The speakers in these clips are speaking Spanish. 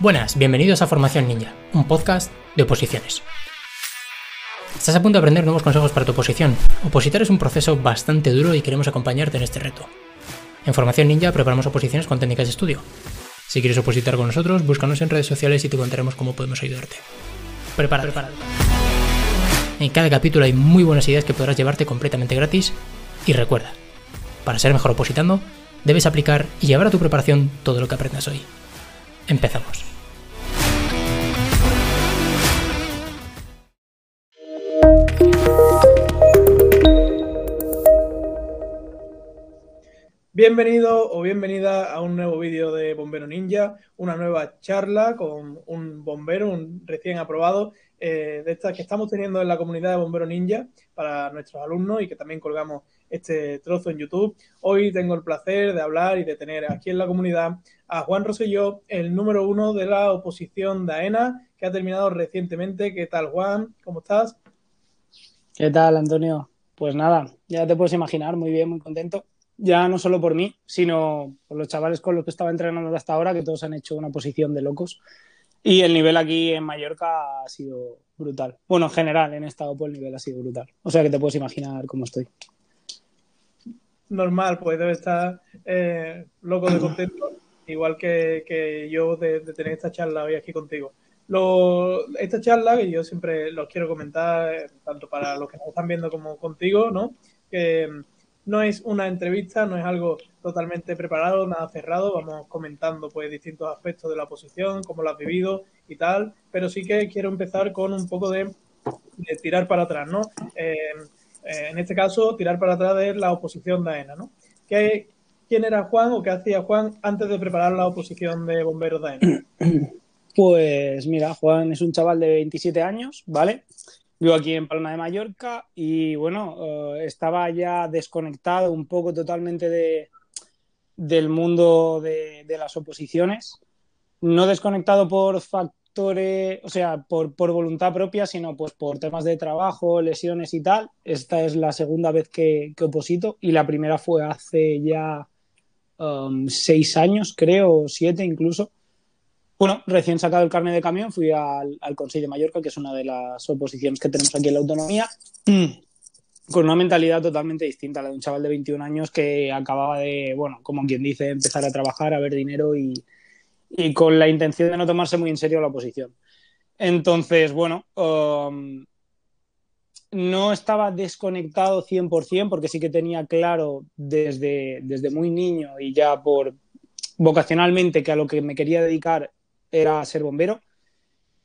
Buenas, bienvenidos a Formación Ninja, un podcast de oposiciones. Estás a punto de aprender nuevos consejos para tu oposición. Opositar es un proceso bastante duro y queremos acompañarte en este reto. En Formación Ninja preparamos oposiciones con técnicas de estudio. Si quieres opositar con nosotros, búscanos en redes sociales y te contaremos cómo podemos ayudarte. Prepárate. Prepárate. En cada capítulo hay muy buenas ideas que podrás llevarte completamente gratis. Y recuerda, para ser mejor opositando, debes aplicar y llevar a tu preparación todo lo que aprendas hoy. Empezamos. Bienvenido o bienvenida a un nuevo vídeo de Bombero Ninja, una nueva charla con un bombero, un recién aprobado, eh, de estas que estamos teniendo en la comunidad de Bombero Ninja para nuestros alumnos y que también colgamos este trozo en YouTube. Hoy tengo el placer de hablar y de tener aquí en la comunidad a Juan Rosselló, el número uno de la oposición de AENA, que ha terminado recientemente. ¿Qué tal, Juan? ¿Cómo estás? ¿Qué tal, Antonio? Pues nada, ya te puedes imaginar, muy bien, muy contento. Ya no solo por mí, sino por los chavales con los que estaba entrenando hasta ahora, que todos han hecho una posición de locos. Y el nivel aquí en Mallorca ha sido brutal. Bueno, en general, en esta OPO el nivel ha sido brutal. O sea que te puedes imaginar cómo estoy. Normal, pues debe estar eh, loco de contento, igual que, que yo de, tener esta charla hoy aquí contigo. Lo, esta charla, que yo siempre los quiero comentar, tanto para los que nos están viendo como contigo, ¿no? Que no es una entrevista, no es algo totalmente preparado, nada cerrado, vamos comentando pues distintos aspectos de la posición, cómo lo has vivido y tal, pero sí que quiero empezar con un poco de, tirar para atrás, ¿no? Eh, eh, en este caso, tirar para atrás de la oposición de AENA, ¿no? ¿Qué, ¿Quién era Juan o qué hacía Juan antes de preparar la oposición de bomberos de? Pues mira, Juan es un chaval de 27 años, ¿vale? Vivo aquí en Palma de Mallorca y bueno, uh, estaba ya desconectado un poco totalmente de, del mundo de, de, las oposiciones. No desconectado por factores, o sea, por, por, voluntad propia, sino pues por temas de trabajo, lesiones y tal. Esta es la segunda vez que, que oposito y la primera fue hace ya um, seis años, creo, siete incluso. Bueno, recién sacado el carnet de camión, fui al, al Consejo de Mallorca, que es una de las oposiciones que tenemos aquí en la autonomía, con una mentalidad totalmente distinta a la de un chaval de 21 años que acababa de, bueno, como quien dice, empezar a trabajar, a ver dinero y, y con la intención de no tomarse muy en serio la oposición. Entonces, bueno, um, no estaba desconectado 100% porque sí que tenía claro desde, desde muy niño y ya por vocacionalmente que a lo que me quería dedicar era ser bombero.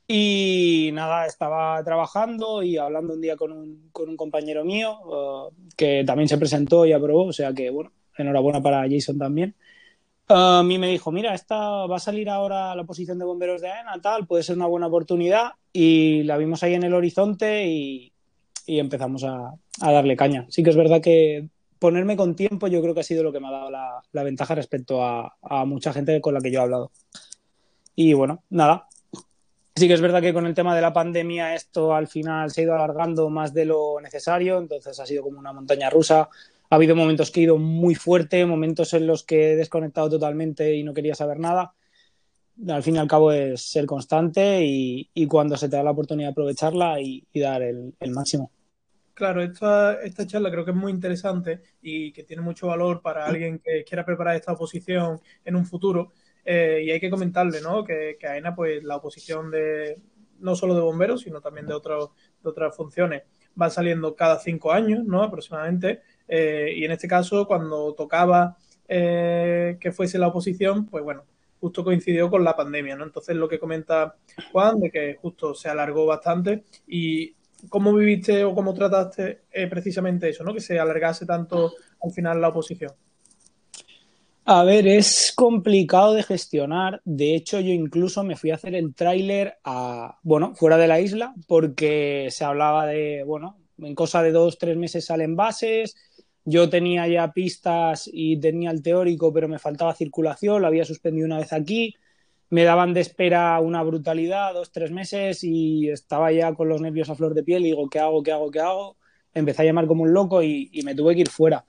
Y nada, estaba trabajando y hablando un día con un, con un compañero mío uh, que también se presentó y aprobó, o sea que bueno, enhorabuena para Jason también. A mí me dijo, mira, esta va a salir ahora la posición de bomberos de AENA, tal, puede ser una buena oportunidad. Y la vimos ahí en el horizonte y, y empezamos a, a, darle caña. Sí que es verdad que ponerme con tiempo yo creo que ha sido lo que me ha dado la, la ventaja respecto a, a mucha gente con la que yo he hablado. Y bueno, nada. Sí que es verdad que con el tema de la pandemia esto al final se ha ido alargando más de lo necesario, entonces ha sido como una montaña rusa. Ha habido momentos que he ido muy fuerte, momentos en los que he desconectado totalmente y no quería saber nada. Al fin y al cabo es ser constante y, y cuando se te da la oportunidad aprovecharla y, y dar el, el, máximo. Claro, esta, esta charla creo que es muy interesante y que tiene mucho valor para alguien que quiera preparar esta oposición en un futuro. Eh, y hay que comentarle, ¿no? Que, que AENA, pues la oposición de no solo de bomberos, sino también de, otro, de otras funciones, va saliendo cada cinco años, ¿no? Aproximadamente. Eh, y en este caso, cuando tocaba eh, que fuese la oposición, pues bueno, justo coincidió con la pandemia, ¿no? Entonces, lo que comenta Juan, de que justo se alargó bastante. ¿Y cómo viviste o cómo trataste eh, precisamente eso, ¿no? Que se alargase tanto al final la oposición. A ver, es complicado de gestionar. De hecho, yo incluso me fui a hacer el tráiler a, bueno, fuera de la isla, porque se hablaba de, bueno, en cosa de dos, tres meses salen bases. Yo tenía ya pistas y tenía el teórico, pero me faltaba circulación, lo había suspendido una vez aquí. Me daban de espera una brutalidad, dos, tres meses, y estaba ya con los nervios a flor de piel. Y digo, ¿qué hago, qué hago, qué hago? Empecé a llamar como un loco y, me tuve que ir fuera.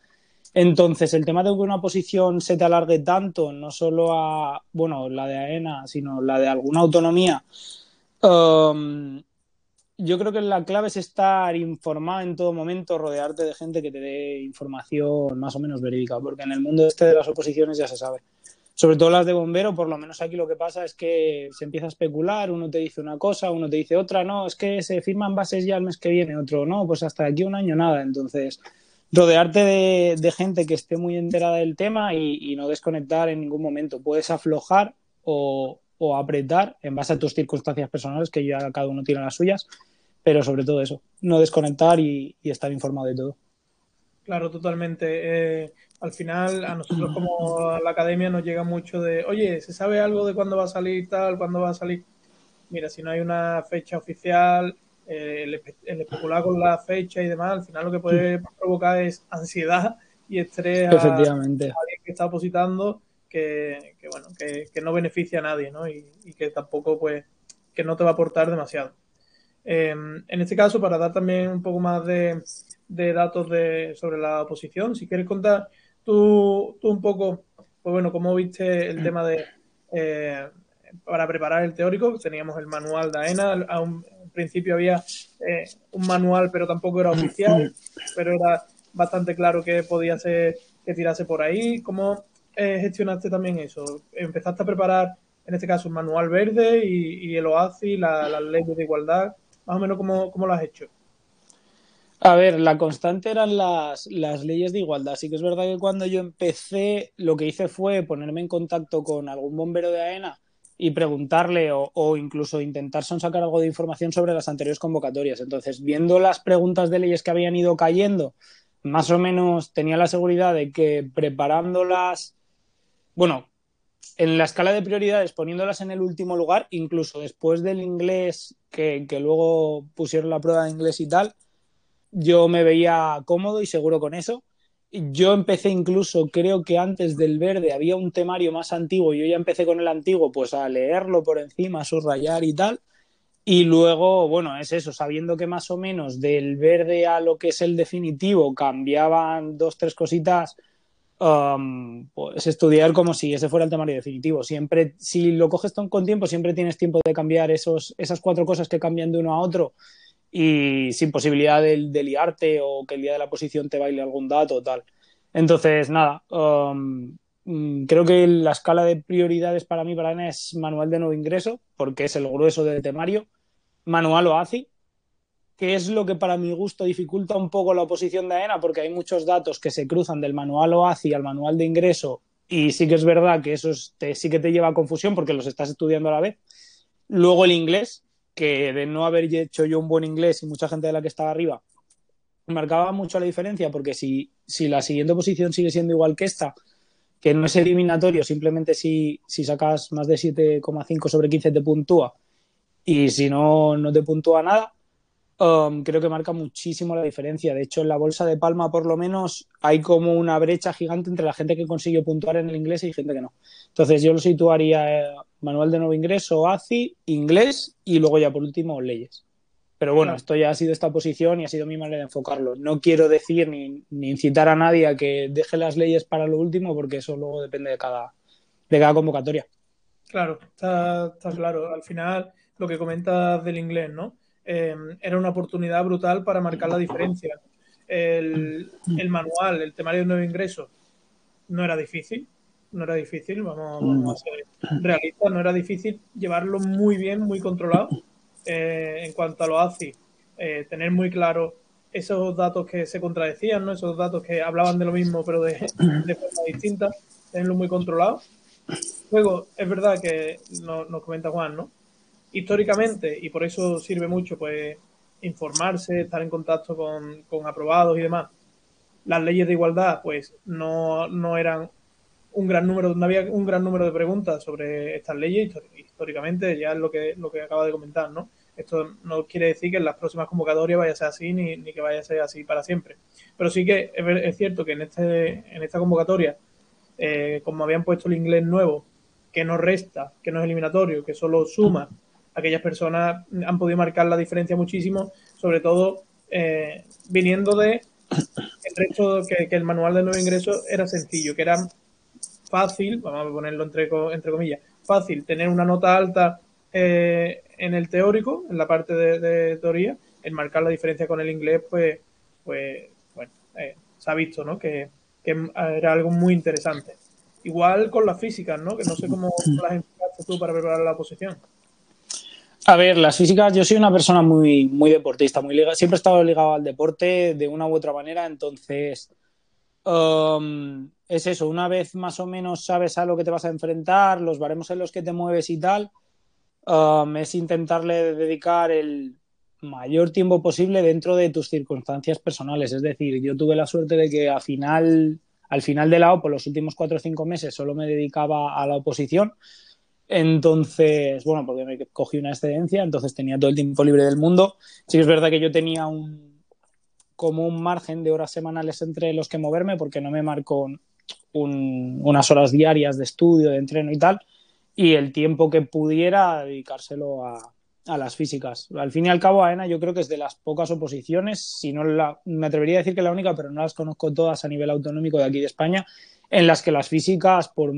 Entonces, el tema de que una posición se te alargue tanto, no solo a, bueno, la de AENA, sino la de alguna autonomía, um, yo creo que la clave es estar informado en todo momento, rodearte de gente que te dé información más o menos verídica, porque en el mundo este de las oposiciones ya se sabe. Sobre todo las de bombero, por lo menos aquí lo que pasa es que se empieza a especular, uno te dice una cosa, uno te dice otra, no, es que se firman bases ya el mes que viene, otro, no, pues hasta aquí un año nada. Entonces, rodearte de, gente que esté muy enterada del tema y, no desconectar en ningún momento. Puedes aflojar o, apretar en base a tus circunstancias personales, que ya cada uno tiene las suyas, pero sobre todo eso, no desconectar y, estar informado de todo. Claro, totalmente. Eh, al final, a nosotros como a la academia nos llega mucho de, oye, ¿se sabe algo de cuándo va a salir tal, cuándo va a salir? Mira, si no hay una fecha oficial, eh, el, especular con la fecha y demás, al final lo que puede provocar es ansiedad y estrés a, alguien que está opositando que, bueno, que, no beneficia a nadie, ¿no? Y, que tampoco, pues, que no te va a aportar demasiado. Em, en este caso, para dar también un poco más de, datos de, sobre la oposición, si quieres contar tú, tú un poco, pues bueno, cómo viste el tema de, eh, para preparar el teórico, teníamos el manual de AENA, un principio había eh, un manual, pero tampoco era oficial, pero era bastante claro que podía ser que tirase por ahí. ¿Cómo eh, gestionaste también eso? ¿Empezaste a preparar, en este caso, un manual verde y, el OACI, las la leyes de igualdad? Más o menos, ¿cómo, cómo lo has hecho? A ver, la constante eran las, las, leyes de igualdad. Sí que es verdad que cuando yo empecé, lo que hice fue ponerme en contacto con algún bombero de AENA y preguntarle o, incluso intentar sacar algo de información sobre las anteriores convocatorias. Entonces, viendo las preguntas de leyes que habían ido cayendo, más o menos tenía la seguridad de que preparándolas, bueno, en la escala de prioridades, poniéndolas en el último lugar, incluso después del inglés, que, que luego pusieron la prueba de inglés y tal, yo me veía cómodo y seguro con eso yo empecé incluso, creo que antes del verde había un temario más antiguo, yo ya empecé con el antiguo, pues a leerlo por encima, a subrayar y tal. Y luego, bueno, es eso, sabiendo que más o menos del verde a lo que es el definitivo cambiaban dos, tres cositas, um, pues estudiar como si ese fuera el temario definitivo. Siempre, si lo coges con tiempo, siempre tienes tiempo de cambiar esos, esas cuatro cosas que cambian de uno a otro y sin posibilidad de, liarte o que el día de la posición te baile algún dato o tal. Entonces, nada, um, mm, creo que la escala de prioridades para mí, para mí, es manual de nuevo ingreso, porque es el grueso del temario, manual o ACI, que es lo que para mi gusto dificulta un poco la oposición de AENA, porque hay muchos datos que se cruzan del manual o ACI al manual de ingreso, y sí que es verdad que eso sí que te lleva a confusión porque los estás estudiando a la vez. Luego el inglés, que de no haber hecho yo un buen inglés y mucha gente de la que estaba arriba, marcaba mucho la diferencia, porque si, si la siguiente posición sigue siendo igual que esta, que no es eliminatorio, simplemente si, si sacas más de 7,5 sobre 15 te puntúa, y si no, no te puntúa nada, Um, creo que marca muchísimo la diferencia. De hecho, en la bolsa de Palma, por lo menos, hay como una brecha gigante entre la gente que consiguió puntuar en el inglés y gente que no. Entonces, yo lo situaría eh, manual de nuevo ingreso, ACI, inglés y luego ya por último leyes. Pero bueno, esto ya ha sido esta posición y ha sido mi manera de enfocarlo. No quiero decir ni, incitar a nadie a que deje las leyes para lo último, porque eso luego depende de cada, de cada convocatoria. Claro, está, está claro. Al final, lo que comentas del inglés, ¿no? Em, era una oportunidad brutal para marcar la diferencia. El, manual, el temario de nuevo ingreso, no era difícil, no era difícil, vamos, a ser realistas, no era difícil llevarlo muy bien, muy controlado. Eh, en cuanto a lo ACI, eh, tener muy claro esos datos que se contradecían, ¿no? esos datos que hablaban de lo mismo pero de, de forma distinta, tenerlo muy controlado. Luego, es verdad que nos comenta Juan, ¿no? históricamente, y por eso sirve mucho, pues, informarse, estar en contacto con, aprobados y demás. Las leyes de igualdad, pues, no, no eran un gran número, no había un gran número de preguntas sobre estas leyes históricamente, ya es lo que, lo que acaba de comentar, ¿no? Esto no quiere decir que en las próximas convocatorias vaya a ser así ni, ni que vaya a ser así para siempre. Pero sí que es, cierto que en, este, en esta convocatoria, eh, como habían puesto el inglés nuevo, que no resta, que no es eliminatorio, que solo suma, aquellas personas han podido marcar la diferencia muchísimo, sobre todo eh, viniendo de el resto, que, el manual de nuevo ingreso era sencillo, que era fácil, vamos a ponerlo entre, entre comillas, fácil tener una nota alta eh, en el teórico, en la parte de, teoría, el marcar la diferencia con el inglés, pues, pues bueno, eh, se ha visto, ¿no? Que, era algo muy interesante. Igual con las físicas, ¿no? Que no sé cómo las empezaste tú para preparar la oposición. A ver, las físicas, yo soy una persona muy, muy deportista, muy liga, siempre he estado ligado al deporte de una u otra manera, entonces um, es eso, una vez más o menos sabes a lo que te vas a enfrentar, los baremos en los que te mueves y tal, um, es intentarle dedicar el mayor tiempo posible dentro de tus circunstancias personales. Es decir, yo tuve la suerte de que al final, al final de la OPO, los últimos cuatro o cinco meses, solo me dedicaba a la oposición. Entonces, bueno, porque me cogí una excedencia, entonces tenía todo el tiempo libre del mundo. Sí es verdad que yo tenía un como un margen de horas semanales entre los que moverme, porque no me unas horas diarias de estudio, de entreno y tal, y el tiempo que pudiera dedicárselo a, a las físicas. Al fin y al cabo, AENA yo creo que es de las pocas oposiciones, si no la, me atrevería a decir que la única, pero no las conozco todas a nivel autonómico de aquí de España, en las que las físicas, por,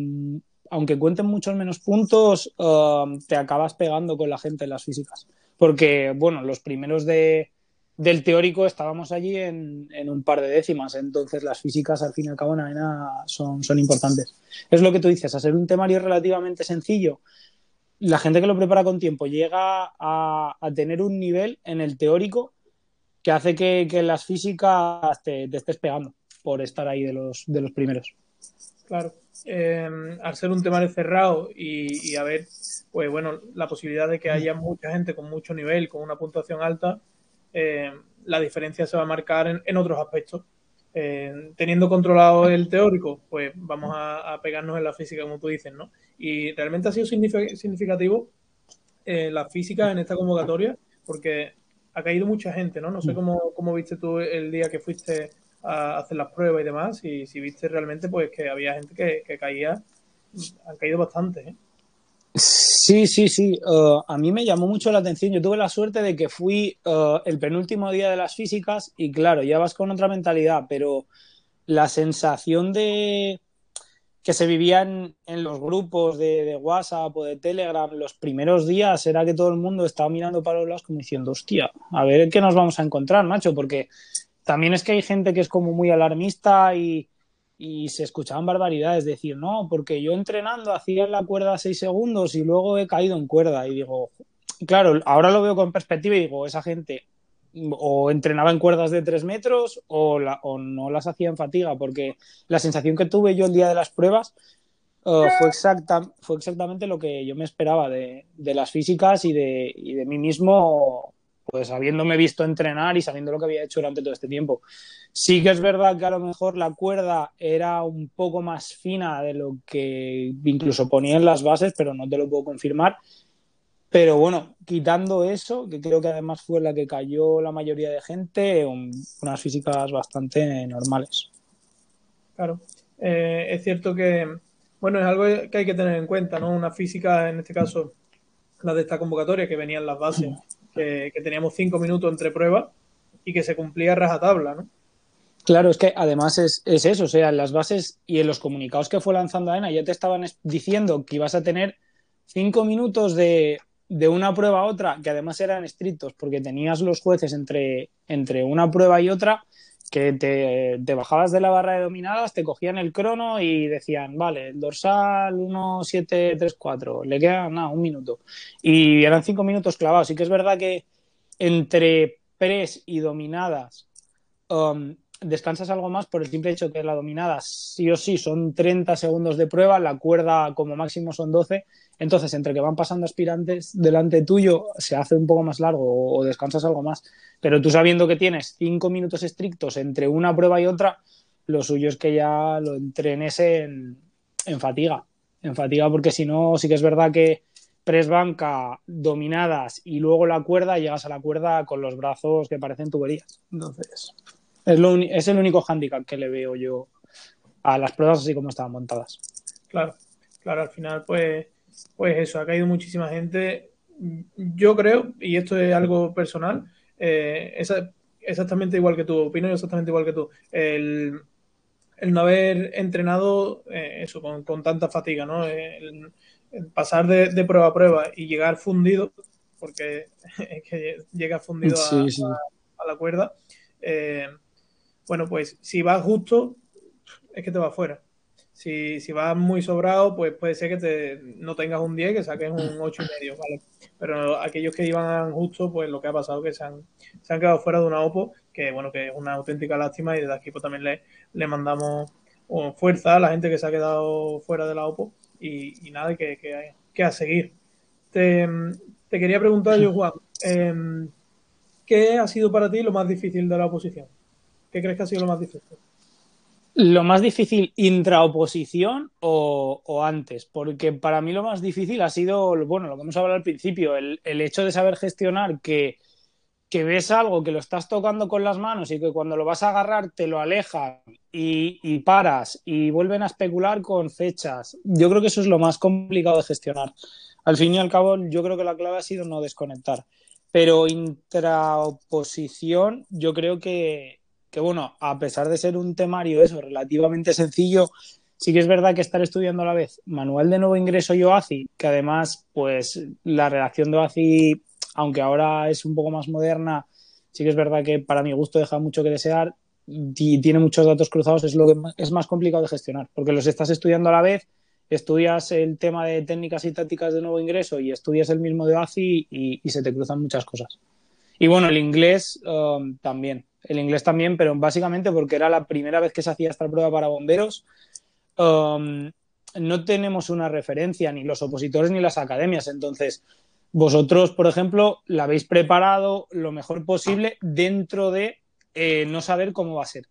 aunque cuenten muchos menos puntos, um, te acabas pegando con la gente en las físicas. Porque, bueno, los primeros de, del teórico estábamos allí en, un par de décimas, entonces las físicas al fin y al cabo en AENA son, son importantes. Es lo que tú dices, a ser un temario relativamente sencillo, la gente que lo prepara con tiempo llega a, tener un nivel en el teórico que hace que, las físicas te, estés pegando por estar ahí de los, de los primeros. Claro. Em, al ser un temario cerrado y, y haber, pues bueno, la posibilidad de que haya mucha gente con mucho nivel, con una puntuación alta, em, la diferencia se va a marcar en otros aspectos. Eh, teniendo controlado el teórico, pues vamos a, pegarnos en la física, como tú dices, ¿no? Y realmente ha sido significativo eh, la física en esta convocatoria, porque ha caído mucha gente, ¿no? No sé cómo, cómo viste tú el día que fuiste a hacer las pruebas y demás, y si viste realmente, pues que había gente que, que caía, han caído bastante, ¿eh? Sí, sí, sí. Uh, a mí me llamó mucho la atención. Yo tuve la suerte de que fui uh, el penúltimo día de las físicas y claro, ya vas con otra mentalidad, pero la sensación de que se vivían en los grupos de, WhatsApp o de Telegram los primeros días era que todo el mundo estaba mirando para los lados como diciendo, hostia, a ver qué nos vamos a encontrar, macho, porque también es que hay gente que es como muy alarmista y, y se escuchaban barbaridades, decir, no, porque yo entrenando hacía la cuerda seis segundos y luego he caído en cuerda. Y digo, claro, ahora lo veo con perspectiva y digo, esa gente o entrenaba en cuerdas de tres metros o, o no las hacía en fatiga, porque la sensación que tuve yo el día de las pruebas uh, fue, exacta, fue exactamente lo que yo me esperaba de, las físicas y de mí mismo pues habiéndome visto entrenar y sabiendo lo que había hecho durante todo este tiempo. Sí que es verdad que a lo mejor la cuerda era un poco más fina de lo que incluso ponía en las bases, pero no te lo puedo confirmar. Pero bueno, quitando eso, que creo que además fue la que cayó la mayoría de gente, unas físicas bastante normales. Claro, eh, es cierto que, bueno, es algo que hay que tener en cuenta, ¿no? Una física, en este caso, la de esta convocatoria, que venían las bases que, teníamos cinco minutos entre pruebas y que se cumplía rajatabla, ¿no? Claro, es que además es, eso, o sea, en las bases y en los comunicados que fue lanzando AENA ya te estaban diciendo que ibas a tener cinco minutos de, de una prueba a otra, que además eran estrictos, porque tenías los jueces entre, entre una prueba y otra, que te, bajabas de la barra de dominadas, te cogían el crono y decían, vale, el dorsal 1, 7, 3, 4, le queda nada, un minuto. Y eran cinco minutos clavados. Sí que es verdad que entre pres y dominadas um, descansas algo más por el simple hecho que la dominada sí o sí son 30 segundos de prueba, la cuerda como máximo son 12 entonces, entre que van pasando aspirantes delante tuyo, se hace un poco más largo o, descansas algo más. Pero tú sabiendo que tienes cinco minutos estrictos entre una prueba y otra, lo suyo es que ya lo entrenes en, fatiga. En fatiga, porque si no, sí que es verdad que press banca dominadas y luego la cuerda, llegas a la cuerda con los brazos que parecen tuberías. Entonces, es, lo, es el único hándicap que le veo yo a las pruebas así como estaban montadas. Claro, claro, al final, pues pues eso, ha caído muchísima gente. Yo creo, y esto es algo personal, eh, exactamente igual que tú, opino exactamente igual que tú. El, no haber entrenado eh, eso con, tanta fatiga, ¿no? El, pasar de, prueba a prueba y llegar fundido, porque es que llega fundido a, la cuerda. Eh, bueno, pues si vas justo, es que te va fuera. Si, si vas muy sobrado, pues puede ser que te, no tengas un 10, que saques un 8 y medio, ¿vale? Pero aquellos que iban justo, pues lo que ha pasado es que se han, se han quedado fuera de una OPO, que bueno, que es una auténtica lástima y desde aquí pues, también le, le mandamos fuerza a la gente que se ha quedado fuera de la OPO y, nada, que, que, que, a seguir. Te, te quería preguntar yo, Juan, em, ¿qué ha sido para ti lo más difícil de la oposición? ¿Qué crees que ha sido lo más difícil? Lo más difícil intraoposición o, o antes, porque para mí lo más difícil ha sido, bueno, lo que hemos hablado al principio, el, hecho de saber gestionar que, ves algo que lo estás tocando con las manos y que cuando lo vas a agarrar te lo alejan y, y, paras y vuelven a especular con fechas. Yo creo que eso es lo más complicado de gestionar. Al fin y al cabo, yo creo que la clave ha sido no desconectar. Pero intraoposición, yo creo que, que bueno, a pesar de ser un temario eso relativamente sencillo, sí que es verdad que estar estudiando a la vez manual de nuevo ingreso y OACI, que además, pues la redacción de OACI, aunque ahora es un poco más moderna, sí que es verdad que para mi gusto deja mucho que desear y tiene muchos datos cruzados, es lo que es más complicado de gestionar, porque los estás estudiando a la vez, estudias el tema de técnicas y tácticas de nuevo ingreso y estudias el mismo de OACI y, se te cruzan muchas cosas. Y bueno, el inglés um, también el inglés también, pero básicamente porque era la primera vez que se hacía esta prueba para bomberos. Um, no tenemos una referencia, ni los opositores ni las academias. Entonces, vosotros, por ejemplo, la habéis preparado lo mejor posible dentro de eh, no saber cómo va a ser.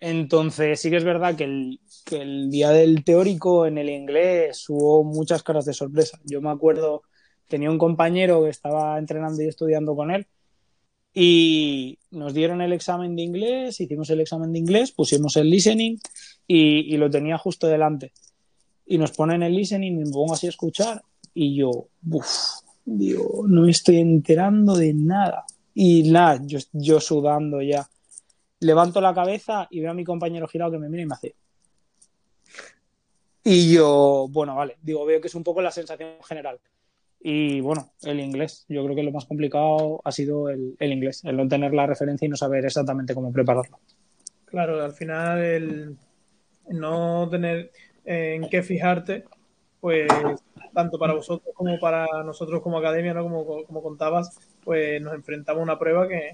Entonces, sí que es verdad que el, que el, día del teórico en el inglés hubo muchas caras de sorpresa. Yo me acuerdo, tenía un compañero que estaba entrenando y estudiando con él y nos dieron el examen de inglés, hicimos el examen de inglés, pusimos el listening y, lo tenía justo delante. Y nos ponen el listening y me pongo así a escuchar y yo, uff, digo, no me estoy enterando de nada. Y nada, yo, yo sudando ya. Levanto la cabeza y veo a mi compañero girado que me mira y me hace. Y yo, bueno, vale, digo, veo que es un poco la sensación general. Y bueno, el inglés. Yo creo que lo más complicado ha sido el, inglés, el no tener la referencia y no saber exactamente cómo prepararlo. Claro, al final el no tener en qué fijarte, pues tanto para vosotros como para nosotros como academia, ¿no? como, como contabas, pues nos enfrentamos a una prueba que,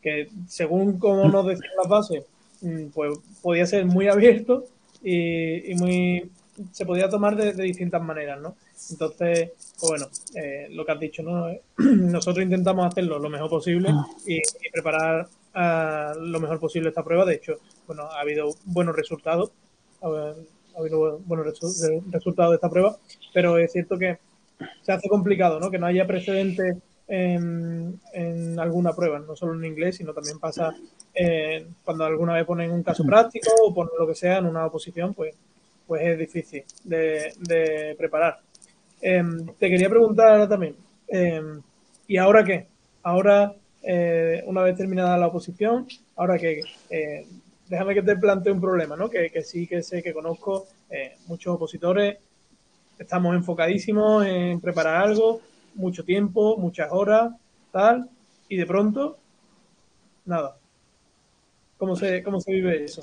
que según como nos decían las bases, mm, pues podía ser muy abierto y, y muy se podía tomar de, de distintas maneras, ¿no? Entonces, pues bueno, eh, lo que has dicho, ¿no? Nosotros intentamos hacerlo lo mejor posible y, preparar uh, lo mejor posible esta prueba. De hecho, bueno, ha habido buenos resultados, ha, habido buenos resultados de esta prueba, pero es cierto que se hace complicado, ¿no? Que no haya precedentes en, alguna prueba, no solo en inglés, sino también pasa eh, cuando alguna vez ponen un caso práctico o ponen lo que sea en una oposición, pues, pues es difícil de preparar. Em, te quería preguntar también, em, ¿y ahora qué? Ahora, eh, una vez terminada la oposición, ahora que eh, déjame que te plantee un problema, ¿no? Que, sí que sé que conozco eh, muchos opositores, estamos enfocadísimos en preparar algo, mucho tiempo, muchas horas, tal, y de pronto, nada. ¿Cómo se, cómo se vive eso?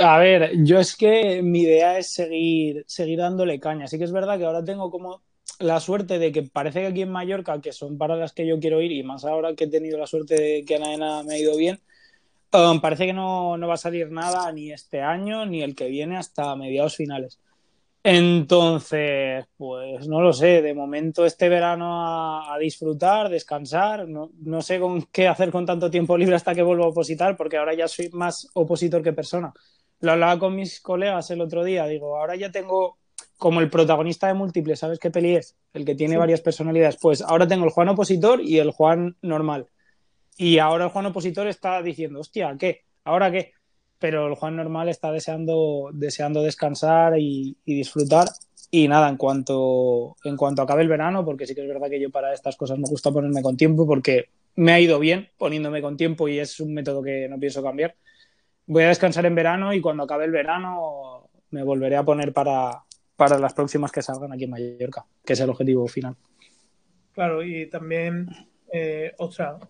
A ver, yo es que mi idea es seguir, seguir dándole caña. Sí que es verdad que ahora tengo como la suerte de que parece que aquí en Mallorca, que son para las que yo quiero ir, y más ahora que he tenido la suerte de que Anaena me ha ido bien, um, parece que no, no va a salir nada ni este año ni el que viene hasta mediados finales. Entonces, pues no lo sé, de momento este verano a, disfrutar, descansar, no, no, sé con qué hacer con tanto tiempo libre hasta que vuelva a opositar, porque ahora ya soy más opositor que persona. Lo hablaba con mis colegas el otro día, digo, ahora ya tengo como el protagonista de múltiples, ¿sabes qué peli es? El que tiene varias personalidades. Pues ahora tengo el Juan opositor y el Juan normal. Y ahora el Juan opositor está diciendo, hostia, ¿qué? ¿Ahora qué? Pero el Juan normal está deseando, deseando descansar y, disfrutar. Y nada, en cuanto, en cuanto acabe el verano, porque sí que es verdad que yo para estas cosas me gusta ponerme con tiempo, porque me ha ido bien poniéndome con tiempo y es un método que no pienso cambiar. Voy a descansar en verano y cuando acabe el verano me volveré a poner para, para las próximas que salgan aquí en Mallorca, que es el objetivo final. Claro, y también, eh, ostras,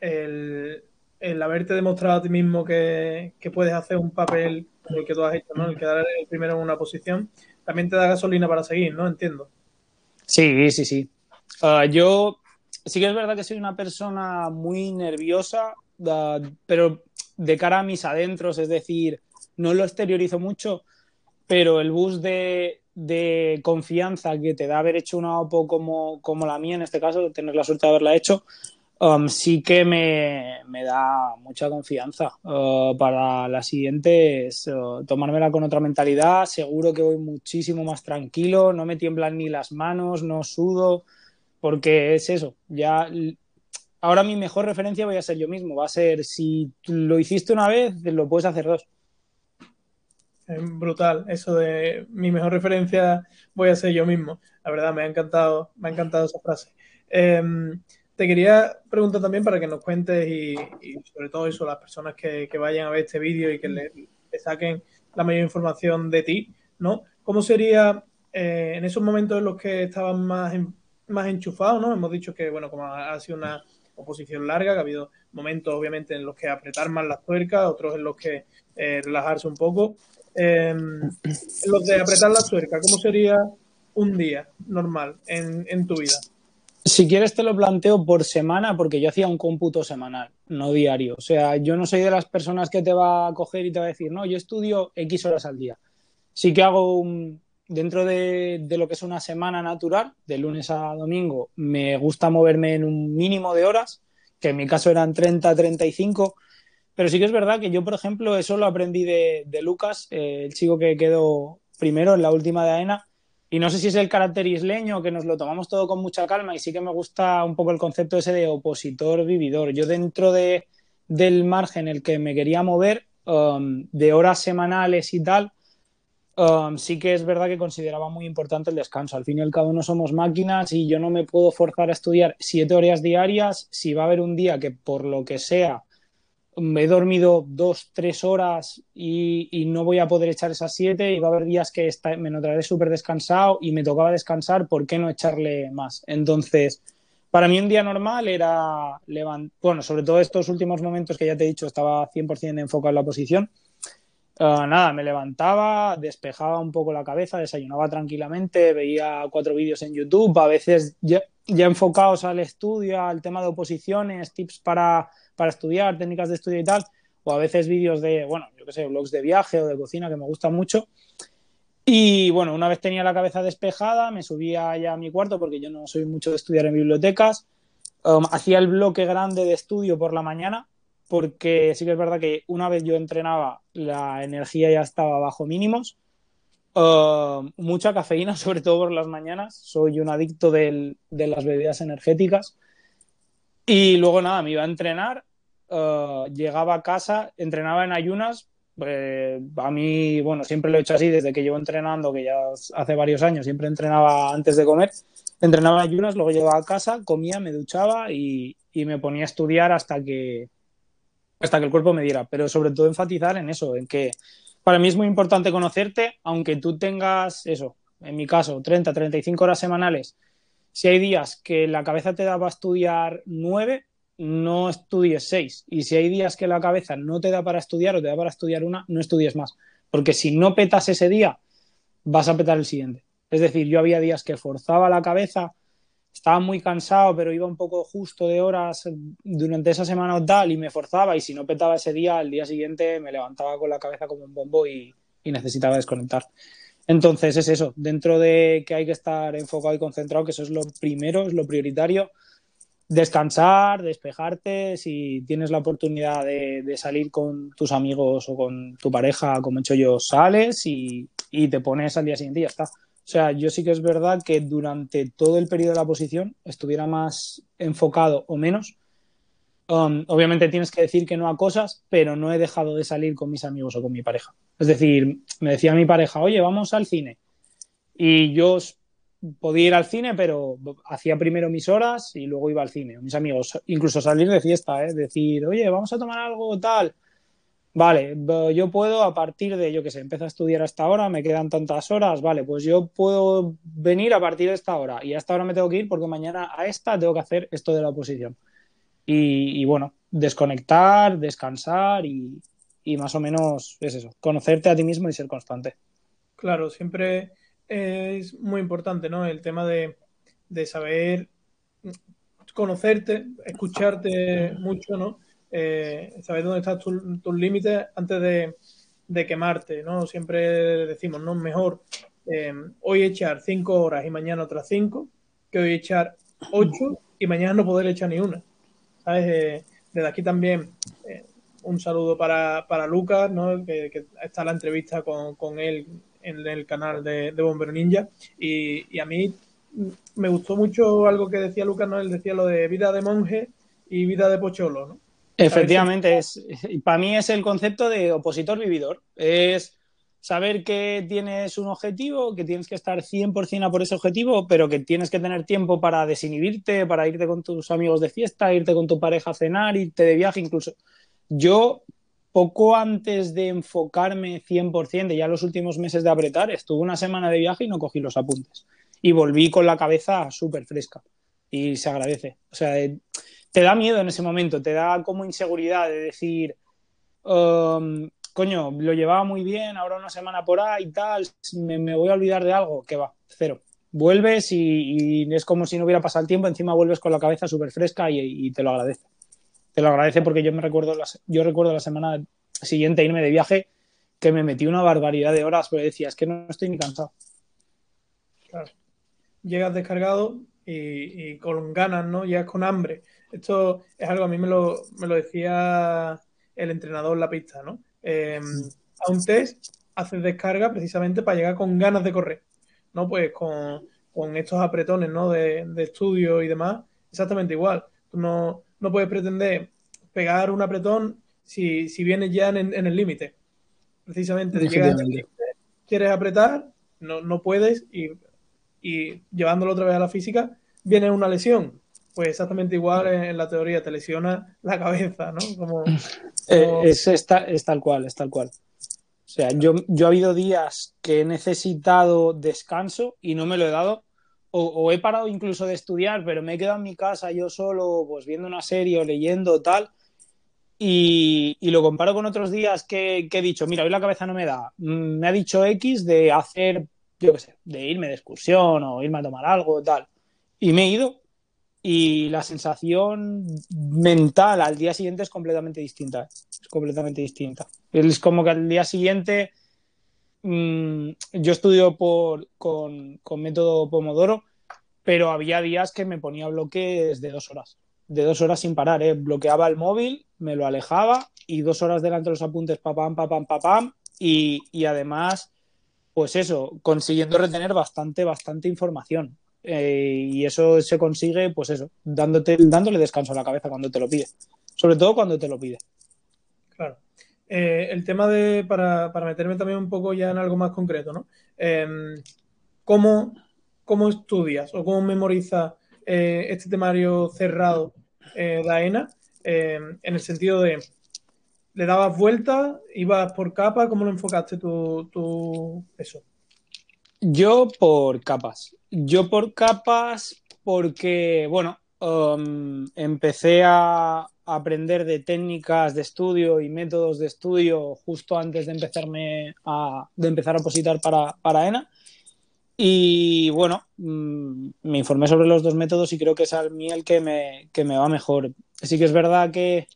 el, el, haberte demostrado a ti mismo que, que, puedes hacer un papel el que tú has hecho, ¿no? El quedar el primero en una posición, también te da gasolina para seguir, ¿no? Entiendo. Sí, sí, sí. Uh, yo sí que es verdad que soy una persona muy nerviosa, uh, pero de cara a mis adentros, es decir, no lo exteriorizo mucho, pero el bus de, de confianza que te da haber hecho una OPO como, como la mía, en este caso, tener la suerte de haberla hecho, um, sí que me, me, da mucha confianza. Uh, para la siguiente es uh, tomármela con otra mentalidad, seguro que voy muchísimo más tranquilo, no me tiemblan ni las manos, no sudo, porque es eso, ya ahora mi mejor referencia voy a ser yo mismo, va a ser si lo hiciste una vez, lo puedes hacer dos. Brutal, eso de mi mejor referencia voy a ser yo mismo. La verdad, me ha encantado, me ha encantado esa frase. Eh, te quería preguntar también para que nos cuentes y, sobre todo eso, las personas que, vayan a ver este vídeo y que le, saquen la mayor información de ti, ¿no? ¿Cómo sería eh, en esos momentos en los que estabas más, en, más enchufado, ¿no? Hemos dicho que, bueno, como ha sido una oposición larga, que ha habido momentos obviamente en los que apretar más las tuercas, otros en los que eh, relajarse un poco. Eh, los de apretar la tuerca, ¿cómo sería un día normal en, en, tu vida? Si quieres te lo planteo por semana, porque yo hacía un cómputo semanal, no diario. O sea, yo no soy de las personas que te va a coger y te va a decir, no, yo estudio X horas al día. Sí que hago dentro de, lo que es una semana natural, de lunes a domingo, me gusta moverme en un mínimo de horas, que en mi caso eran 30, 35, pero sí que es verdad que yo, por ejemplo, eso lo aprendí de, de Lucas, eh, el chico que quedó primero en la última de AENA, y no sé si es el carácter isleño, que nos lo tomamos todo con mucha calma, y sí que me gusta un poco el concepto ese de opositor-vividor. Yo dentro de, del margen en el que me quería mover, um, de horas semanales y tal, Um, sí que es verdad que consideraba muy importante el descanso. Al fin y al cabo no somos máquinas y yo no me puedo forzar a estudiar siete horas diarias si va a haber un día que por lo que sea me he dormido dos, tres horas y, y no voy a poder echar esas siete y va a haber días que está, me notaré súper descansado y me tocaba descansar, ¿por qué no echarle más? Entonces, para mí un día normal era, bueno, sobre todo estos últimos momentos que ya te he dicho, estaba 100% enfocado en la posición Uh, nada, me levantaba, despejaba un poco la cabeza, desayunaba tranquilamente, veía cuatro vídeos en YouTube, a veces ya, ya, enfocados al estudio, al tema de oposiciones, tips para, para estudiar, técnicas de estudio y tal, o a veces vídeos de, bueno, yo qué sé, blogs de viaje o de cocina que me gustan mucho. Y bueno, una vez tenía la cabeza despejada, me subía ya a mi cuarto porque yo no soy mucho de estudiar en bibliotecas. Um, hacía el bloque grande de estudio por la mañana, porque sí que es verdad que una vez yo entrenaba, la energía ya estaba bajo mínimos. Uh, mucha cafeína, sobre todo por las mañanas. Soy un adicto de las bebidas energéticas. Y luego nada, me iba a entrenar, uh, llegaba a casa, entrenaba en ayunas. Eh, a mí, bueno, siempre lo he hecho así desde que llevo entrenando, que ya hace varios años, siempre entrenaba antes de comer. Entrenaba en ayunas, luego llegaba a casa, comía, me duchaba y, y me ponía a estudiar hasta que, hasta que el cuerpo me diera, pero sobre todo enfatizar en eso, en que para mí es muy importante conocerte, aunque tú tengas eso, en mi caso, 30, 35 horas semanales. Si hay días que la cabeza te da para estudiar 9, no estudies 6. Y si hay días que la cabeza no te da para estudiar o te da para estudiar una, no estudies más. Porque si no petas ese día, vas a petar el siguiente. Es decir, yo había días que forzaba la cabeza estaba muy cansado, pero iba un poco justo de horas durante esa semana o tal y me forzaba y si no petaba ese día, al día siguiente me levantaba con la cabeza como un bombo y necesitaba desconectar. Entonces es eso, dentro de que hay que estar enfocado y concentrado, que eso es lo primero, es lo prioritario, descansar, despejarte, si tienes la oportunidad de, salir con tus amigos o con tu pareja, como he hecho yo, sales y, y te pones al día siguiente y ya está. O sea, yo sí que es verdad que durante todo el periodo de la posición estuviera más enfocado o menos. Um, obviamente tienes que decir que no a cosas, pero no he dejado de salir con mis amigos o con mi pareja. Es decir, me decía mi pareja, oye, vamos al cine. Y yo podía ir al cine, pero hacía primero mis horas y luego iba al cine. Mis amigos, incluso salir de fiesta, ¿eh? decir, oye, vamos a tomar algo tal. Vale, yo puedo a partir de, yo qué sé, empiezo a estudiar hasta ahora, me quedan tantas horas, vale, pues yo puedo venir a partir de esta hora y hasta ahora me tengo que ir porque mañana a esta tengo que hacer esto de la oposición. Y, bueno, desconectar, descansar y, y más o menos es eso, conocerte a ti mismo y ser constante. Claro, siempre es muy importante, ¿no? El tema de, saber conocerte, escucharte mucho, ¿no? Eh, saber dónde están tus límites antes de, quemarte, ¿no? Siempre decimos, ¿no? Mejor eh, hoy echar cinco horas y mañana otras cinco, que hoy echar ocho y mañana no poder echar ni una. ¿Sabes? Eh, desde aquí también un saludo para, para Lucas, ¿no? Que, está la entrevista con, con él en el canal de, de Bombero Ninja. Y, a mí me gustó mucho algo que decía Lucas, ¿no? Él decía lo de vida de monje y vida de pocholo, ¿no? Efectivamente, es, para mí es el concepto de opositor vividor. Es saber que tienes un objetivo, que tienes que estar 100% a por ese objetivo, pero que tienes que tener tiempo para desinhibirte, para irte con tus amigos de fiesta, irte con tu pareja a cenar, irte de viaje incluso. Yo poco antes de enfocarme 100%, de ya los últimos meses de apretar, estuve una semana de viaje y no cogí los apuntes. Y volví con la cabeza súper fresca. Y se agradece. O sea, eh, te da miedo en ese momento, te da como inseguridad de decir, um, coño, lo llevaba muy bien, ahora una semana por ahí y tal, me, voy a olvidar de algo. Que va, cero. Vuelves y, es como si no hubiera pasado el tiempo, encima vuelves con la cabeza súper fresca y te lo agradece te lo agradece porque yo me recuerdo, yo recuerdo la semana siguiente irme de viaje que me metí una barbaridad de horas porque decía, es que no estoy ni cansado. Claro. Llegas descargado y, con ganas, ¿no? Llegas con hambre. Esto es algo, a mí me lo, me lo decía el entrenador en la pista, ¿no? Eh, a un test haces descarga precisamente para llegar con ganas de correr, ¿no? Pues con, estos apretones, ¿no? De, de, estudio y demás, exactamente igual. Tú no, no puedes pretender pegar un apretón si, si vienes ya en, el límite. Precisamente, quieres apretar, no, no puedes y, llevándolo otra vez a la física, viene una lesión. Pues exactamente igual en, la teoría, te lesiona la cabeza, ¿no? Como, eh, es, es, tal cual, es tal cual. O sea, yo, yo ha habido días que he necesitado descanso y no me lo he dado o, he parado incluso de estudiar, pero me he quedado en mi casa yo solo, pues viendo una serie o leyendo tal, y, lo comparo con otros días que, he dicho, mira, hoy la cabeza no me da, mm, me ha dicho X de hacer, yo qué sé, de irme de excursión o irme a tomar algo, tal, y me he ido, y la sensación mental al día siguiente es completamente distinta, es completamente distinta. Es como que al día siguiente Mm, yo estudio por, con, método Pomodoro, pero había días que me ponía bloques de dos horas, de dos horas sin parar, ¿eh? bloqueaba el móvil, me lo alejaba y dos horas delante de los apuntes, papam, papam, papam, y, y además, pues eso, consiguiendo retener bastante, bastante información. Eh, y eso se consigue, pues eso, dándote, dándole descanso a la cabeza cuando te lo pide. Sobre todo cuando te lo pide. Claro. Eh, el tema de, para, meterme también un poco ya en algo más concreto, ¿no? Em, ¿cómo, estudias o cómo memorizas eh, este temario cerrado eh, de AENA? Em, en el sentido de, ¿le dabas vuelta? ¿Ibas por capa? ¿Cómo lo enfocaste tú, eso? Yo por capas. Yo por capas porque, bueno, um, empecé a, aprender de técnicas de estudio y métodos de estudio justo antes de empezarme a, de empezar a opositar para, para ENA. Y bueno, mm, me informé sobre los dos métodos y creo que es a mí el que me, que me va mejor. Sí que es verdad que,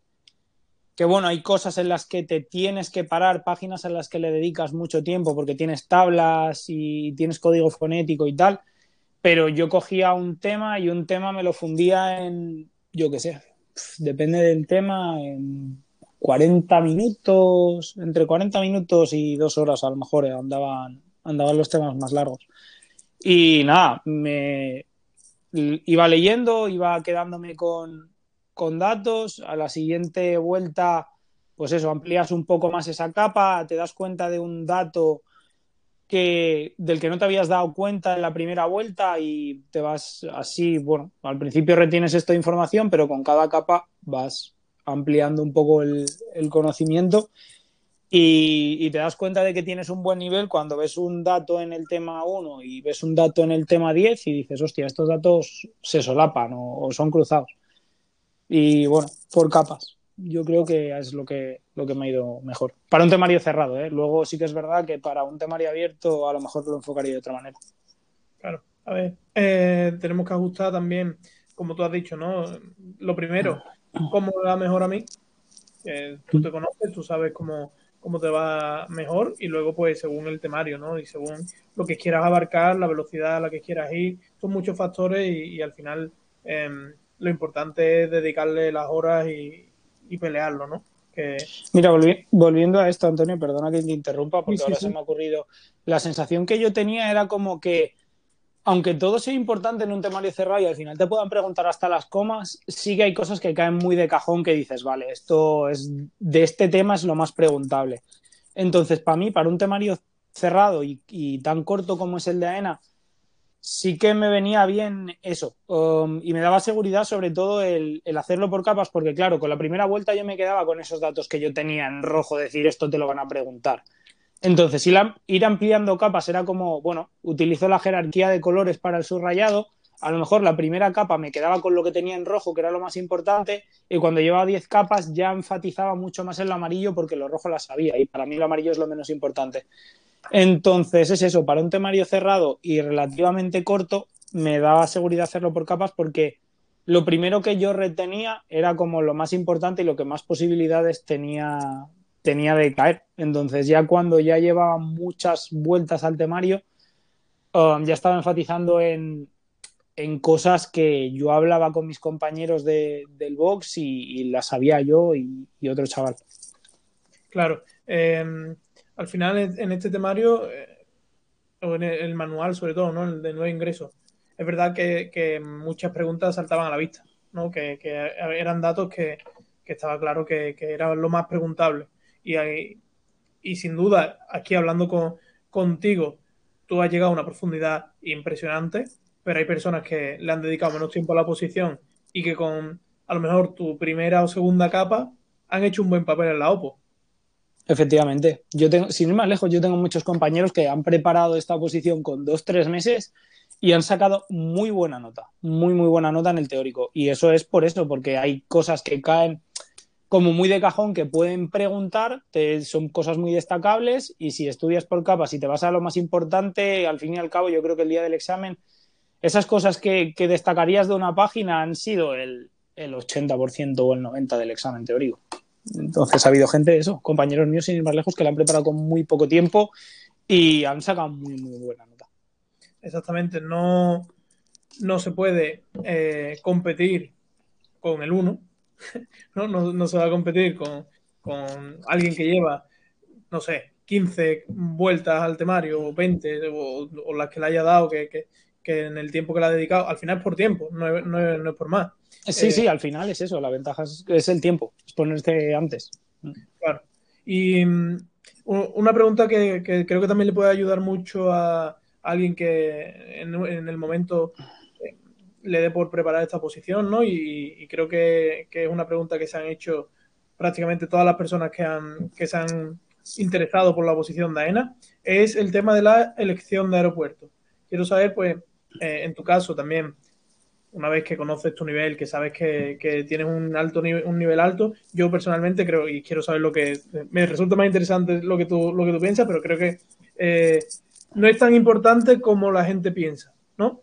que, bueno, hay cosas en las que te tienes que parar, páginas en las que le dedicas mucho tiempo porque tienes tablas y tienes código fonético y tal, pero yo cogía un tema y un tema me lo fundía en, yo qué sé, depende del tema, en 40 minutos, entre 40 minutos y dos horas a lo mejor eh, andaban, andaban los temas más largos. Y nada, me iba leyendo, iba quedándome con, con datos, a la siguiente vuelta, pues eso, amplías un poco más esa capa, te das cuenta de un dato que, del que no te habías dado cuenta en la primera vuelta y te vas así, bueno, al principio retienes esta información, pero con cada capa vas ampliando un poco el, conocimiento y, te das cuenta de que tienes un buen nivel cuando ves un dato en el tema 1 y ves un dato en el tema 10 y dices, hostia, estos datos se solapan o son cruzados. Y bueno, por capas yo creo que es lo que, lo que me ha ido mejor. Para un temario cerrado, ¿eh? Luego sí que es verdad que para un temario abierto a lo mejor lo enfocaría de otra manera. Claro, a ver, eh, tenemos que ajustar también, como tú has dicho, ¿no? Lo primero, cómo me va mejor a mí. tú te conoces, tú sabes cómo, cómo te va mejor y luego pues según el temario, ¿no? Y según lo que quieras abarcar, la velocidad a la que quieras ir, son muchos factores y, al final em, lo importante es dedicarle las horas y, y pelearlo, ¿no? Mira, volviendo a esto, Antonio, perdona que te interrumpa porque ahora se me ha ocurrido. La sensación que yo tenía era como que, aunque todo sea importante en un temario cerrado y al final te puedan preguntar hasta las comas, sí que hay cosas que caen muy de cajón que dices, vale, esto es de este tema es lo más preguntable. Entonces, para mí, para un temario cerrado y, y tan corto como es el de AENA, sí que me venía bien eso. Um, y me daba seguridad sobre todo el, hacerlo por capas, porque claro, con la primera vuelta yo me quedaba con esos datos que yo tenía en rojo, decir esto te lo van a preguntar. Entonces, ir, ampliando capas era como, bueno, utilizo la jerarquía de colores para el subrayado. A lo mejor la primera capa me quedaba con lo que tenía en rojo, que era lo más importante, y cuando llevaba 10 capas ya enfatizaba mucho más el amarillo porque lo rojo la sabía, y para mí lo amarillo es lo menos importante. Entonces es eso, para un temario cerrado y relativamente corto, me daba seguridad hacerlo por capas porque lo primero que yo retenía era como lo más importante y lo que más posibilidades tenía, tenía de caer. Entonces ya cuando ya llevaba muchas vueltas al temario, um, ya estaba enfatizando en, cosas que yo hablaba con mis compañeros del box y, las sabía yo y, otro chaval. Claro. Em, al final en este temario, eh, o en el, manual sobre todo, ¿no? El de nuevo ingreso, es verdad que, muchas preguntas saltaban a la vista, ¿no? Que, eran datos que, estaba claro que, era lo más preguntable. Y, y sin duda, aquí hablando con, contigo, tú has llegado a una profundidad impresionante, pero hay personas que le han dedicado menos tiempo a la posición y que con a lo mejor tu primera o segunda capa han hecho un buen papel en la OPO. Efectivamente. Yo tengo, sin ir más lejos, yo tengo muchos compañeros que han preparado esta posición con dos, tres meses y han sacado muy buena nota, muy, muy buena nota en el teórico. Y eso es por eso, porque hay cosas que caen como muy de cajón que pueden preguntar, son cosas muy destacables y si estudias por capas y te vas a lo más importante, al fin y al cabo yo creo que el día del examen, esas cosas que, destacarías de una página han sido el, el 80% o el 90% del examen teórico. Entonces ha habido gente, eso, compañeros míos sin ir más lejos, que la han preparado con muy poco tiempo y han sacado muy, muy buena nota. Exactamente, no, no se puede eh, competir con el 1, ¿no? ¿no? se va a competir con, alguien que lleva, no sé, 15 vueltas al temario, o 20, o, las que le haya dado, que, en el tiempo que le ha dedicado, al final es por tiempo, no es por más. Sí, sí, al final es eso, la ventaja es, el tiempo, es ponerse antes. Claro. Y mm, una pregunta que, creo que también le puede ayudar mucho a alguien que en, el momento eh, le dé por preparar esta posición, ¿no? Y, creo que, es una pregunta que se han hecho prácticamente todas las personas que, han, que se han interesado por la posición de AENA, es el tema de la elección de aeropuerto. Quiero saber, pues, eh, en tu caso también, una vez que conoces tu nivel, que sabes que, tienes un alto nivel, un nivel alto, yo personalmente creo y quiero saber lo que me resulta más interesante lo que tú lo que tú piensas, pero creo que eh, no es tan importante como la gente piensa, ¿no?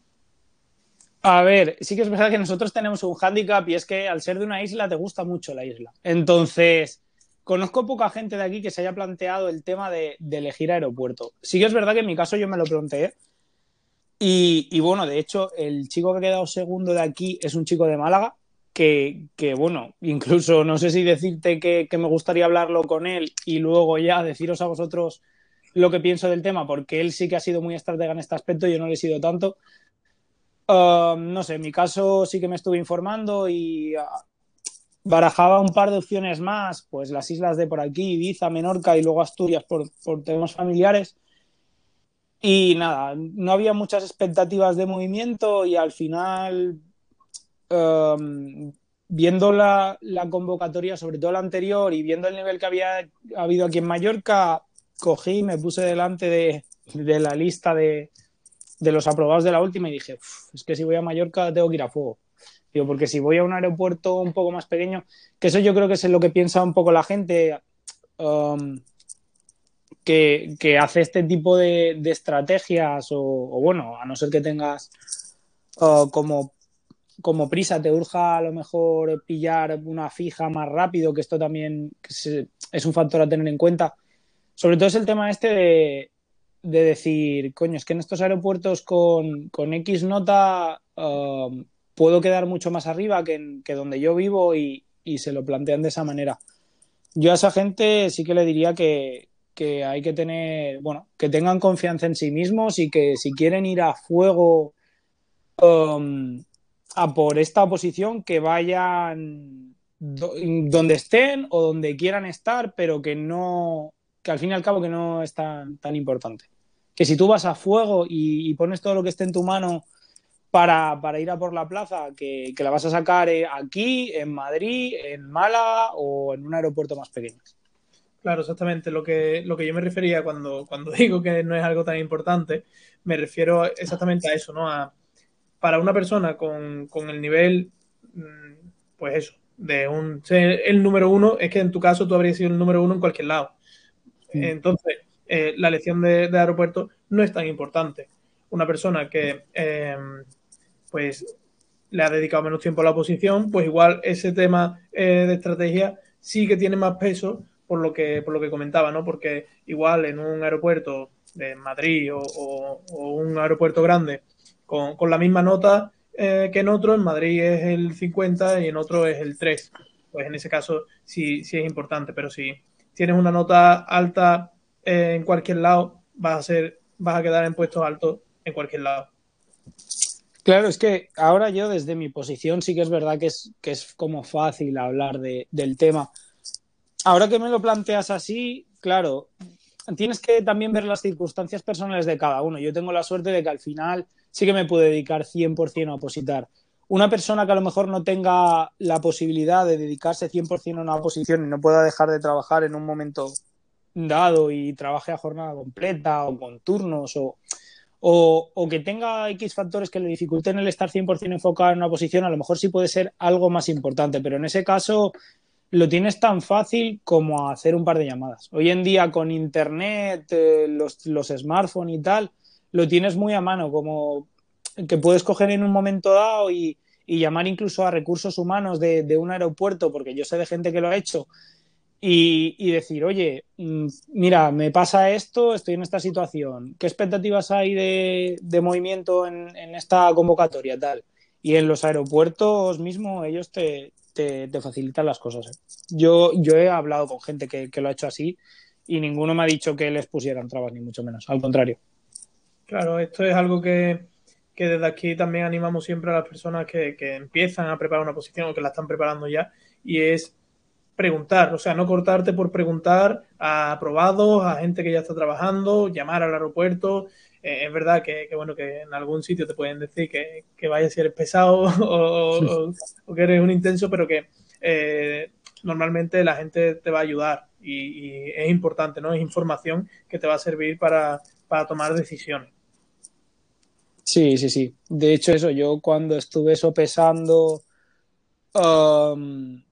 A ver, sí que es verdad que nosotros tenemos un hándicap y es que al ser de una isla te gusta mucho la isla. Entonces, conozco poca gente de aquí que se haya planteado el tema de, de elegir aeropuerto. Sí que es verdad que en mi caso yo me lo pregunté y, bueno, de hecho, el chico que ha quedado segundo de aquí es un chico de Málaga, que, bueno, incluso no sé si decirte que, me gustaría hablarlo con él y luego ya deciros a vosotros lo que pienso del tema, porque él sí que ha sido muy estratega en este aspecto, yo no le he sido tanto. Um, no sé, en mi caso sí que me estuve informando y ah, barajaba un par de opciones más, pues las islas de por aquí, Ibiza, Menorca y luego Asturias por, por temas familiares Y nada, no había muchas expectativas de movimiento y al final, um, viendo la, convocatoria, sobre todo la anterior, y viendo el nivel que había habido aquí en Mallorca, cogí, me puse delante de, la lista de, de, los aprobados de la última y dije, es que si voy a Mallorca tengo que ir a fuego. Digo, porque si voy a un aeropuerto un poco más pequeño, que eso yo creo que es lo que piensa un poco la gente. Um, que, hace este tipo de, estrategias o, bueno, a no ser que tengas como, como prisa, te urja a lo mejor pillar una fija más rápido, que esto también es un factor a tener en cuenta. Sobre todo es el tema este de, decir, coño, es que en estos aeropuertos con, X nota um, puedo quedar mucho más arriba que, que donde yo vivo y, y se lo plantean de esa manera. Yo a esa gente sí que le diría que, que hay que tener, bueno, que tengan confianza en sí mismos y que si quieren ir a fuego um, a por esta oposición, que vayan donde estén o donde quieran estar, pero que no, que al fin y al cabo que no es tan, tan importante. Que si tú vas a fuego y, pones todo lo que esté en tu mano para, para, ir a por la plaza, que, que la vas a sacar eh, aquí, en Madrid, en Málaga o en un aeropuerto más pequeño. Claro, exactamente. Lo que, lo que yo me refería cuando, cuando digo que no es algo tan importante, me refiero exactamente a eso, ¿no? A, para una persona con, el nivel, mm, pues eso, de un ser el número uno, es que en tu caso tú habrías sido el número uno en cualquier lado. Entonces, eh, la elección de, aeropuerto no es tan importante. Una persona que, em, pues, le ha dedicado menos tiempo a la oposición, pues igual ese tema eh, de estrategia sí que tiene más peso por lo que, por lo que comentaba, ¿no? Porque igual en un aeropuerto de Madrid o, un aeropuerto grande con, la misma nota eh, que en otro, en Madrid es el 50 y en otro es el 3. Pues en ese caso sí, sí es importante, pero si tienes una nota alta eh, en cualquier lado, vas a, ser, vas a quedar en puestos altos en cualquier lado. Claro, es que ahora yo desde mi posición sí que es verdad que es, que es como fácil hablar de, del tema ahora que me lo planteas así, claro, tienes que también ver las circunstancias personales de cada uno. Yo tengo la suerte de que al final sí que me puedo dedicar 100% a opositar. Una persona que a lo mejor no tenga la posibilidad de dedicarse 100% a una oposición y no pueda dejar de trabajar en un momento dado y trabaje a jornada completa o con turnos o, o, que tenga X factores que le dificulten el estar 100% enfocado en una posición, a lo mejor sí puede ser algo más importante, pero en ese caso lo tienes tan fácil como hacer un par de llamadas. Hoy en día con Internet, eh, los, smartphones y tal, lo tienes muy a mano, como que puedes coger en un momento dado y, llamar incluso a recursos humanos de, un aeropuerto, porque yo sé de gente que lo ha hecho, y, decir, oye, mm, mira, me pasa esto, estoy en esta situación, ¿qué expectativas hay de, movimiento en, en, esta convocatoria? Tal. Y en los aeropuertos mismos ellos te, te, facilitan las cosas. ¿eh? Yo, yo he hablado con gente que, lo ha hecho así y ninguno me ha dicho que les pusieran trabas, ni mucho menos. Al contrario. Claro, esto es algo que, desde aquí también animamos siempre a las personas que, empiezan a preparar una posición o que la están preparando ya, y es preguntar, o sea, no cortarte por preguntar a aprobados, a gente que ya está trabajando, llamar al aeropuerto, eh, es verdad que, bueno, que en algún sitio te pueden decir que, que vayas si eres pesado o, que eres un intenso, pero que eh, normalmente la gente te va a ayudar y, es importante, ¿no? Es información que te va a servir para, tomar decisiones. Sí, sí, sí. De hecho, eso, yo cuando estuve sopesando, um,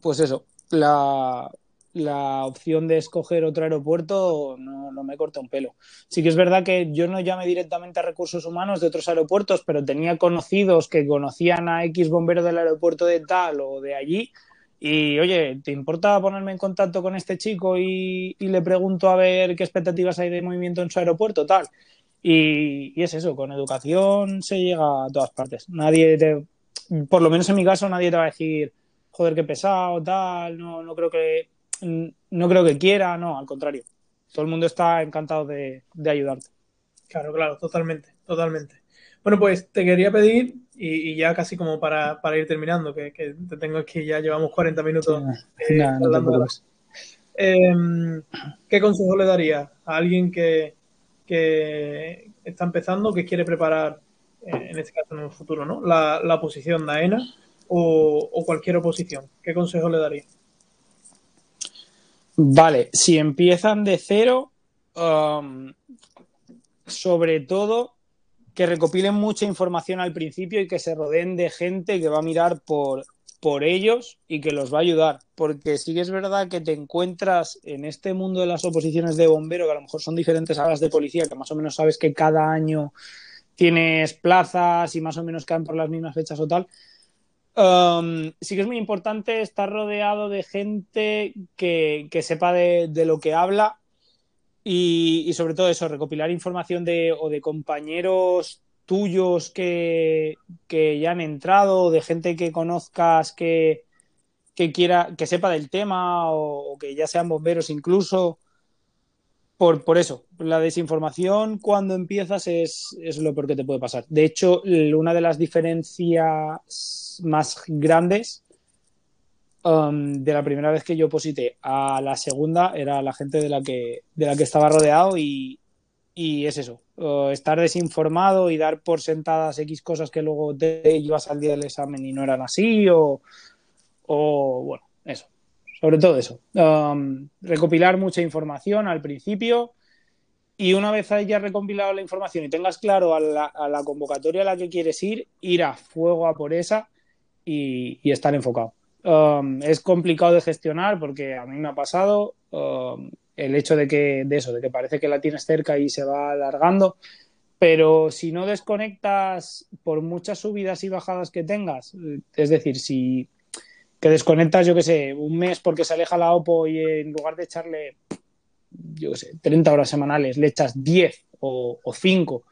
pues eso, la, la opción de escoger otro aeropuerto no, no, me corta un pelo. Sí que es verdad que yo no llamé directamente a recursos humanos de otros aeropuertos, pero tenía conocidos que conocían a X bombero del aeropuerto de tal o de allí. Y oye, ¿te importa ponerme en contacto con este chico y, le pregunto a ver qué expectativas hay de movimiento en su aeropuerto? Tal. Y, y, es eso, con educación se llega a todas partes. Nadie te, por lo menos en mi caso, nadie te va a decir, joder, qué pesado, tal. No, no creo que no creo que quiera, no, al contrario. Todo el mundo está encantado de, ayudarte. Claro, claro, totalmente, totalmente. Bueno, pues te quería pedir, y, ya casi como para, ir terminando, que, te tengo aquí, ya llevamos 40 minutos eh, hablando. Em, ¿Qué consejo le daría a alguien que, que está empezando, que quiere preparar, eh, en este caso en el futuro, ¿no? La, la oposición de AENA o, cualquier oposición. ¿Qué consejo le daría? Vale, si empiezan de cero, um, sobre todo que recopilen mucha información al principio y que se rodeen de gente que va a mirar por, por ellos y que los va a ayudar. Porque sí que es verdad que te encuentras en este mundo de las oposiciones de bombero, que a lo mejor son diferentes a las de policía, que más o menos sabes que cada año tienes plazas y más o menos caen por las mismas fechas o tal. Um, sí que es muy importante estar rodeado de gente que, sepa de, lo que habla y, sobre todo eso, recopilar información de, o de compañeros tuyos que, ya han entrado, de gente que conozcas que, quiera, que sepa del tema o, que ya sean bomberos incluso. Por, por, eso, la desinformación cuando empiezas es, es, lo peor que te puede pasar. De hecho, una de las diferencias más grandes um, de la primera vez que yo posité a la segunda era la gente de la que, de la que estaba rodeado y, y es eso, estar desinformado y dar por sentadas X cosas que luego te ibas al día del examen y no eran así o, o bueno, eso sobre todo eso. Um, recopilar mucha información al principio y una vez hayas recopilado la información y tengas claro a la, convocatoria a la que quieres ir, ir a fuego a por esa y, estar enfocado. Um, es complicado de gestionar porque a mí me ha pasado um, el hecho de que, de eso, de que parece que la tienes cerca y se va alargando, pero si no desconectas por muchas subidas y bajadas que tengas, es decir, si que desconectas, yo qué sé, un mes porque se aleja la OPO y en lugar de echarle, yo qué sé, 30 horas semanales, le echas 10 o, 5,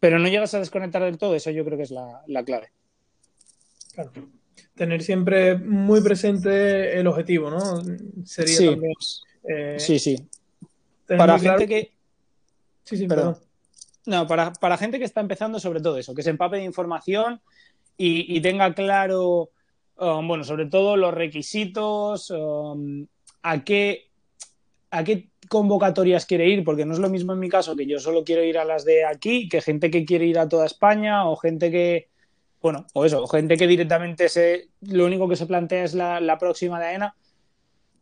pero no llegas a desconectar del todo, eso yo creo que es la, clave. Claro. Tener siempre muy presente el objetivo, ¿no? Sería sí. también. Eh, sí, sí. Para gente que. Sí, sí, perdón. No, para, para, gente que está empezando, sobre todo eso, que se empape de información y, y tenga claro Um, bueno, sobre todo los requisitos, um, a, qué, a qué convocatorias quiere ir, porque no es lo mismo en mi caso que yo solo quiero ir a las de aquí, que gente que quiere ir a toda España o gente que, bueno, o eso, gente que directamente se, lo único que se plantea es la, próxima de AENA.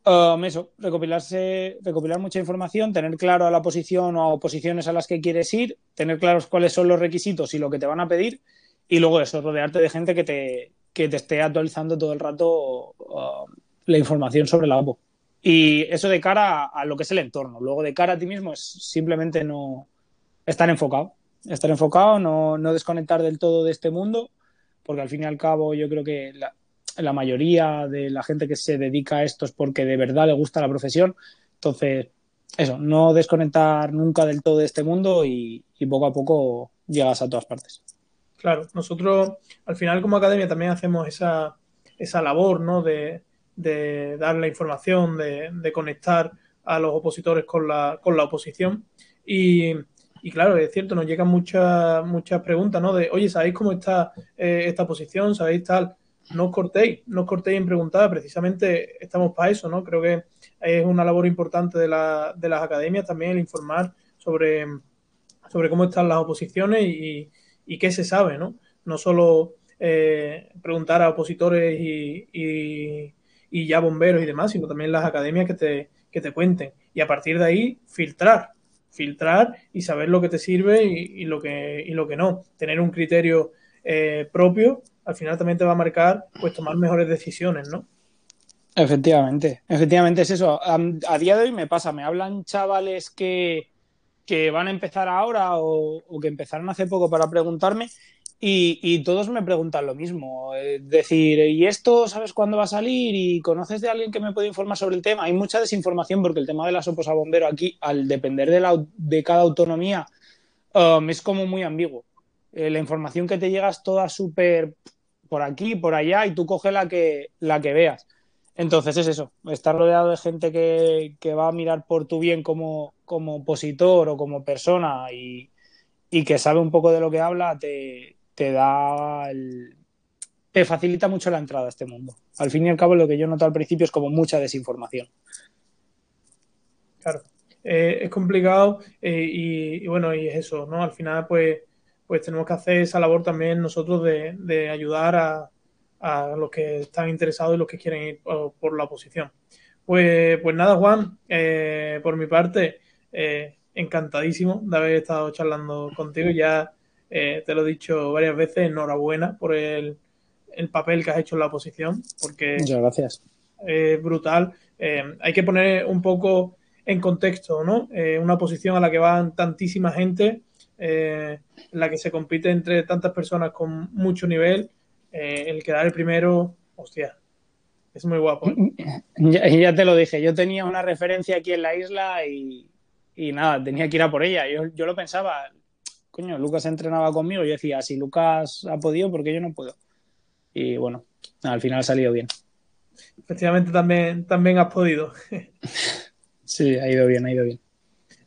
Um, eso, recopilarse, recopilar mucha información, tener claro a la posición o a oposiciones a las que quieres ir, tener claros cuáles son los requisitos y lo que te van a pedir, y luego eso, rodearte de gente que te, que te esté actualizando todo el rato uh, la información sobre la APO. Y eso de cara a, lo que es el entorno. Luego de cara a ti mismo es simplemente no estar enfocado. Estar enfocado, no, no desconectar del todo de este mundo, porque al fin y al cabo yo creo que la, la mayoría de la gente que se dedica a esto es porque de verdad le gusta la profesión. Entonces, eso, no desconectar nunca del todo de este mundo y poco a poco llegas a todas partes. Claro, nosotros al final como academia también hacemos esa, esa labor, ¿no? De, dar la información, de, conectar a los opositores con la, con la oposición. Y, claro, es cierto, nos llegan muchas, muchas preguntas, ¿no? De, oye, ¿sabéis cómo está eh, esta posición? ¿Sabéis tal? No os cortéis, no os cortéis en preguntar, precisamente estamos para eso, ¿no? Creo que es una labor importante de, la, de las academias también el informar sobre, sobre cómo están las oposiciones y, y qué se sabe, ¿no? No solo eh, preguntar a opositores y, ya bomberos y demás, sino también las academias que te, que te cuenten. Y a partir de ahí, filtrar, filtrar y saber lo que te sirve y, lo, que, y lo que no. Tener un criterio eh, propio, al final también te va a marcar pues tomar mejores decisiones, ¿no? Efectivamente, efectivamente es eso. a día de hoy me pasa, me hablan chavales que, que van a empezar ahora o, que empezaron hace poco para preguntarme y, todos me preguntan lo mismo. Es decir, ¿y esto sabes cuándo va a salir? ¿Y conoces de alguien que me puede informar sobre el tema? Hay mucha desinformación porque el tema de las opos a bombero aquí, al depender de cada autonomía, um, es como muy ambiguo. Eh, la información que te llega es toda súper por aquí, por allá y tú coge la que, la que veas. Entonces es eso, estar rodeado de gente que, va a mirar por tu bien como, como opositor o como persona y, que sabe un poco de lo que habla, te, da te facilita mucho la entrada a este mundo. Al fin y al cabo, lo que yo noto al principio es como mucha desinformación. Claro. eh, es complicado eh, y, bueno, y es eso, ¿no? Al final, pues, pues tenemos que hacer esa labor también nosotros de, ayudar a, los que están interesados y los que quieren ir por, la oposición. Pues, pues nada, Juan, eh, por mi parte, encantadísimo de haber estado charlando contigo. Ya te lo he dicho varias veces, enhorabuena por el, el papel que has hecho en la oposición, porque Muchas gracias. es brutal. hay que poner un poco en contexto, ¿no? Eh, una posición a la que van tantísima gente, eh, en la que se compite entre tantas personas con mucho nivel, eh, el quedar el primero, hostia, es muy guapo. Ya, te lo dije, yo tenía una referencia aquí en la isla y, nada, tenía que ir a por ella. Yo, yo, lo pensaba, coño, Lucas entrenaba conmigo, yo decía, si Lucas ha podido, ¿por qué yo no puedo? Y bueno, al final ha salido bien. Efectivamente, también, también has podido. Sí, ha ido bien, ha ido bien.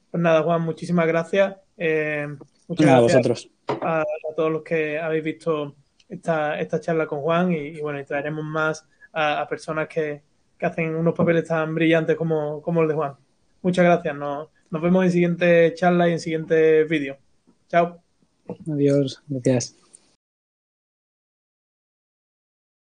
Pues nada, Juan, muchísimas gracias. Eh, muchas gracias a vosotros. A, todos los que habéis visto esta, esta charla con Juan y, bueno, y traeremos más a, personas que, hacen unos papeles tan brillantes como, como el de Juan. Muchas gracias. Nos, nos vemos en siguiente charla y en siguiente vídeo. Chao. Adiós. Gracias.